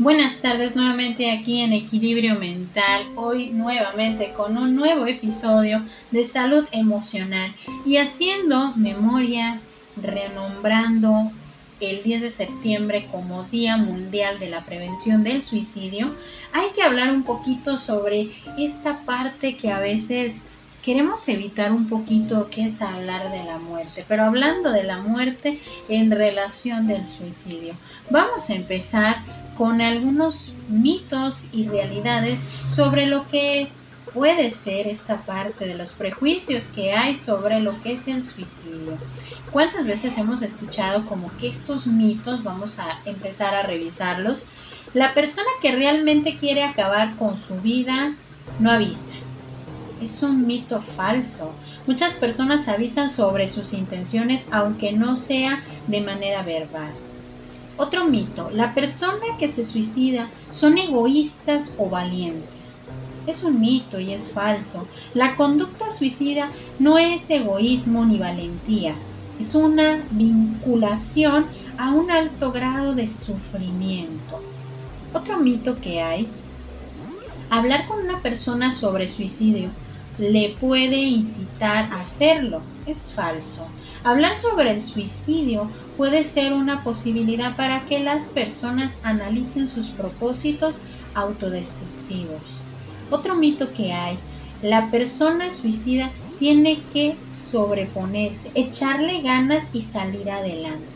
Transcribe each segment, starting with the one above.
Buenas tardes nuevamente aquí en Equilibrio Mental, hoy nuevamente con un nuevo episodio de salud emocional y haciendo memoria, renombrando el 10 de septiembre como Día Mundial de la Prevención del Suicidio, hay que hablar un poquito sobre esta parte que a veces queremos evitar un poquito que es hablar de la muerte, pero hablando de la muerte en relación del suicidio. Vamos a empezar con algunos mitos y realidades sobre lo que puede ser esta parte de los prejuicios que hay sobre lo que es el suicidio. ¿Cuántas veces hemos escuchado como que estos mitos, vamos a empezar a revisarlos, la persona que realmente quiere acabar con su vida no avisa? Es un mito falso. Muchas personas avisan sobre sus intenciones aunque no sea de manera verbal. Otro mito, la persona que se suicida son egoístas o valientes. Es un mito y es falso. La conducta suicida no es egoísmo ni valentía, es una vinculación a un alto grado de sufrimiento. Otro mito que hay, hablar con una persona sobre suicidio le puede incitar a hacerlo. Es falso. Hablar sobre el suicidio puede ser una posibilidad para que las personas analicen sus propósitos autodestructivos. Otro mito que hay, la persona suicida tiene que sobreponerse, echarle ganas y salir adelante.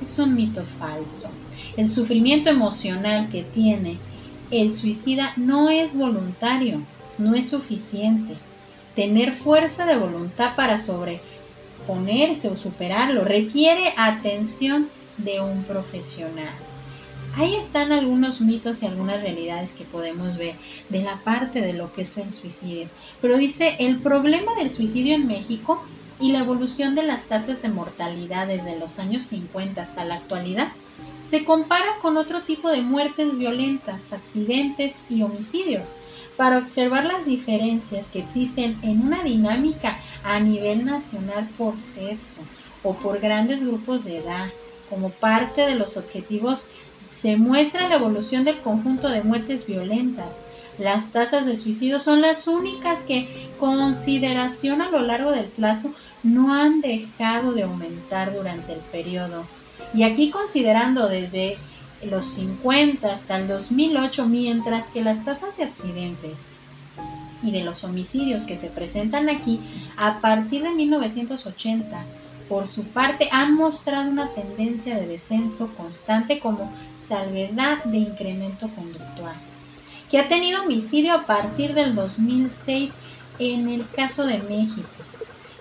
Es un mito falso. El sufrimiento emocional que tiene el suicida no es voluntario, no es suficiente. Tener fuerza de voluntad para sobre ponerse o superarlo, requiere atención de un profesional. Ahí están algunos mitos y algunas realidades que podemos ver de la parte de lo que es el suicidio. Pero dice, el problema del suicidio en México y la evolución de las tasas de mortalidad desde los años 50 hasta la actualidad se compara con otro tipo de muertes violentas, accidentes y homicidios, para observar las diferencias que existen en una dinámica a nivel nacional por sexo o por grandes grupos de edad. Como parte de los objetivos se muestra la evolución del conjunto de muertes violentas. Las tasas de suicidio son las únicas que, consideración a lo largo del plazo, no han dejado de aumentar durante el periodo. Y aquí considerando desde los 50 hasta el 2008, mientras que las tasas de accidentes y de los homicidios que se presentan aquí a partir de 1980, por su parte, han mostrado una tendencia de descenso constante como salvedad de incremento conductual, que ha tenido homicidio a partir del 2006 en el caso de México.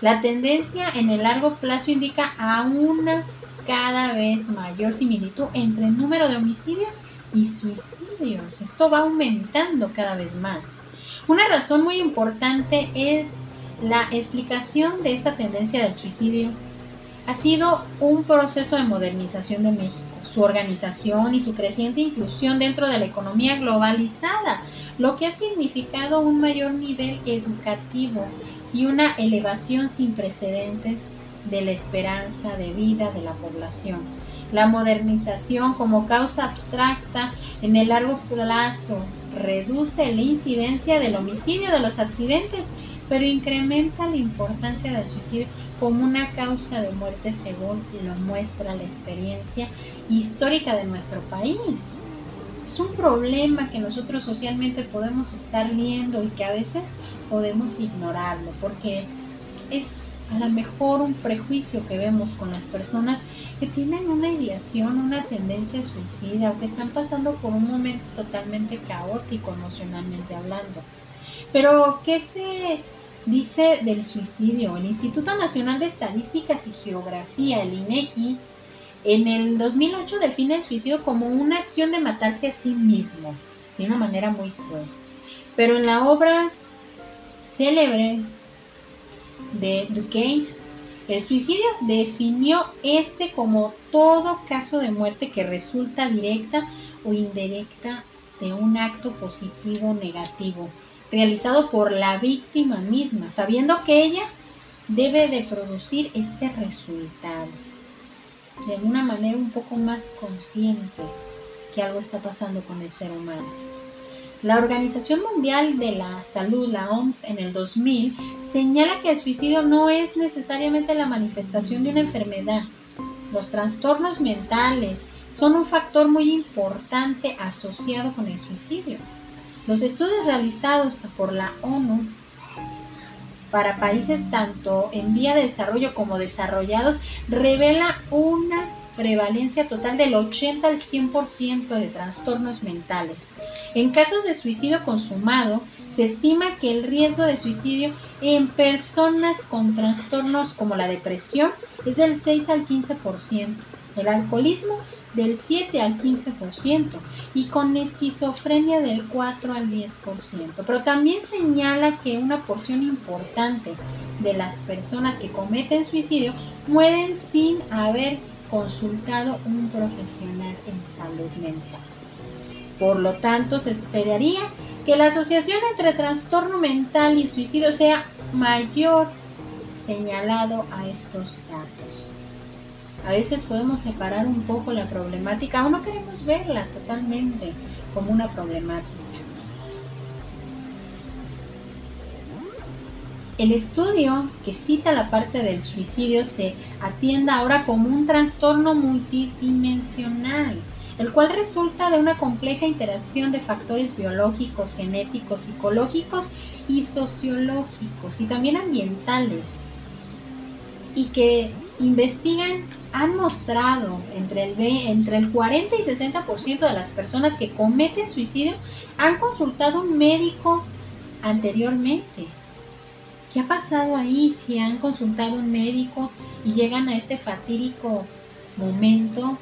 La tendencia en el largo plazo indica a una cada vez mayor similitud entre el número de homicidios y suicidios. Esto va aumentando cada vez más. Una razón muy importante es la explicación de esta tendencia del suicidio. Ha sido un proceso de modernización de México, su organización y su creciente inclusión dentro de la economía globalizada, lo que ha significado un mayor nivel educativo y una elevación sin precedentes de la esperanza de vida de la población. La modernización como causa abstracta en el largo plazo reduce la incidencia del homicidio, de los accidentes, pero incrementa la importancia del suicidio como una causa de muerte según lo muestra la experiencia histórica de nuestro país. Es un problema que nosotros socialmente podemos estar viendo y que a veces podemos ignorarlo porque es a lo mejor un prejuicio que vemos con las personas que tienen una ideación, una tendencia suicida o que están pasando por un momento totalmente caótico emocionalmente hablando. Pero, ¿qué se dice del suicidio? El Instituto Nacional de Estadísticas y Geografía, el INEGI, en el 2008 define el suicidio como una acción de matarse a sí mismo, de una manera muy cruel. Pero en la obra célebre de Duquesne, el suicidio definió este como todo caso de muerte que resulta directa o indirecta de un acto positivo o negativo realizado por la víctima misma, sabiendo que ella debe de producir este resultado de una manera un poco más consciente. que algo está pasando con el ser humano. La Organización Mundial de la Salud, la OMS, en el 2000 señala que el suicidio no es necesariamente la manifestación de una enfermedad. Los trastornos mentales son un factor muy importante asociado con el suicidio. Los estudios realizados por la ONU para países tanto en vía de desarrollo como desarrollados revela una prevalencia total del 80 al 100% de trastornos mentales. En casos de suicidio consumado, se estima que el riesgo de suicidio en personas con trastornos como la depresión es del 6 al 15%, el alcoholismo del 7 al 15% y con esquizofrenia del 4 al 10%. Pero también señala que una porción importante de las personas que cometen suicidio mueren sin haber consultado un profesional en salud mental. Por lo tanto, se esperaría que la asociación entre trastorno mental y suicidio sea mayor señalado a estos datos. A veces podemos separar un poco la problemática o no queremos verla totalmente como una problemática. El estudio que cita la parte del suicidio se atiende ahora como un trastorno multidimensional, el cual resulta de una compleja interacción de factores biológicos, genéticos, psicológicos y sociológicos y también ambientales, y que investigan han mostrado entre el, entre el 40 y 60% de las personas que cometen suicidio han consultado un médico anteriormente ¿Qué ha pasado ahí si han consultado un médico y llegan a este fatídico momento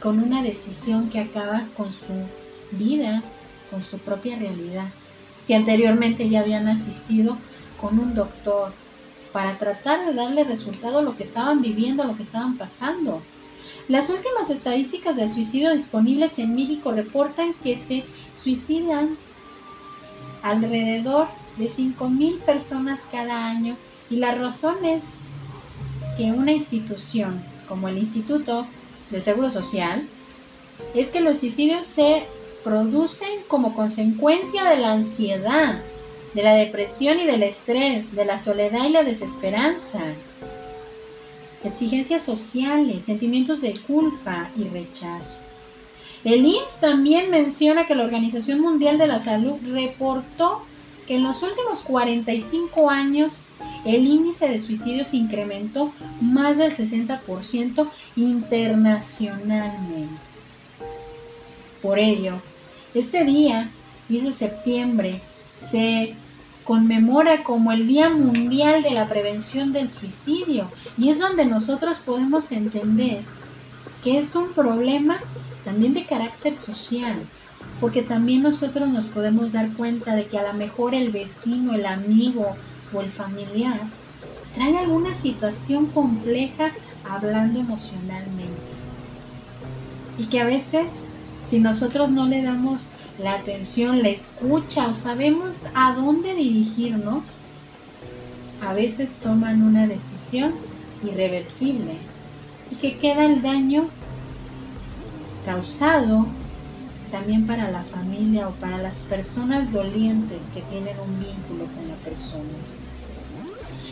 con una decisión que acaba con su vida, con su propia realidad? Si anteriormente ya habían asistido con un doctor para tratar de darle resultado a lo que estaban viviendo, a lo que estaban pasando. Las últimas estadísticas del suicidio disponibles en México reportan que se suicidan alrededor de 5.000 personas cada año y la razón es que una institución como el Instituto de Seguro Social es que los suicidios se producen como consecuencia de la ansiedad, de la depresión y del estrés, de la soledad y la desesperanza, exigencias sociales, sentimientos de culpa y rechazo. El IMSS también menciona que la Organización Mundial de la Salud reportó que en los últimos 45 años el índice de suicidios incrementó más del 60% internacionalmente. Por ello, este día, 10 de septiembre, se conmemora como el Día Mundial de la Prevención del Suicidio y es donde nosotros podemos entender que es un problema también de carácter social, porque también nosotros nos podemos dar cuenta de que a lo mejor el vecino, el amigo o el familiar trae alguna situación compleja hablando emocionalmente. Y que a veces, si nosotros no le damos la atención, la escucha o sabemos a dónde dirigirnos, a veces toman una decisión irreversible y que queda el daño causado también para la familia o para las personas dolientes que tienen un vínculo con la persona.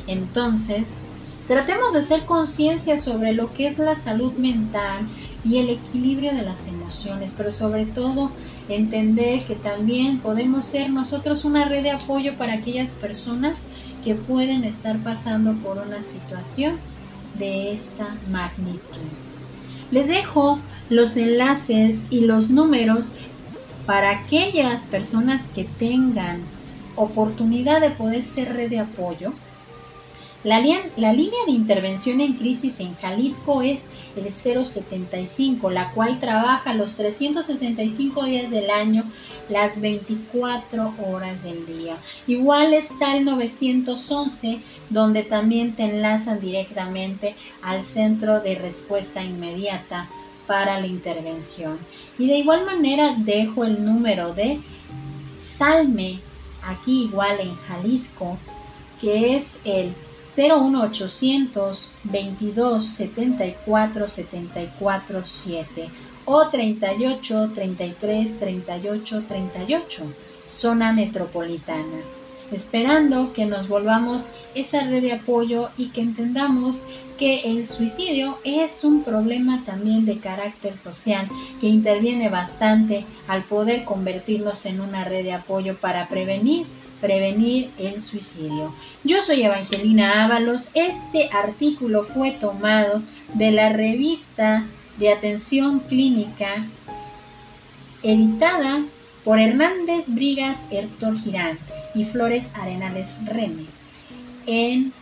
Entonces, tratemos de hacer conciencia sobre lo que es la salud mental y el equilibrio de las emociones, pero sobre todo entender que también podemos ser nosotros una red de apoyo para aquellas personas que pueden estar pasando por una situación de esta magnitud. Les dejo los enlaces y los números para aquellas personas que tengan oportunidad de poder ser red de apoyo la, línea de intervención en crisis en Jalisco es el 075, la cual trabaja los 365 días del año, las 24 horas del día. Igual está el 911, donde también te enlazan directamente al centro de respuesta inmediata para la intervención. Y de igual manera dejo el número de Salme, aquí igual en Jalisco, que es el 01800 22 74 74 7 o 38 33 38 38, zona metropolitana. Esperando que nos volvamos esa red de apoyo y que entendamos que el suicidio es un problema también de carácter social que interviene bastante al poder convertirnos en una red de apoyo para prevenir prevenir el suicidio. Yo soy Evangelina Ábalos. Este artículo fue tomado de la revista de atención clínica editada por Hernández Brigas Héctor Girán y Flores Arenales Reme. En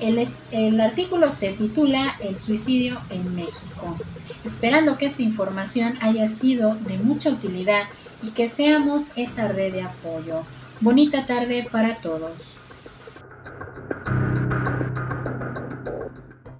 el, el, artículo se titula El suicidio en México, esperando que esta información haya sido de mucha utilidad y que seamos esa red de apoyo. Bonita tarde para todos.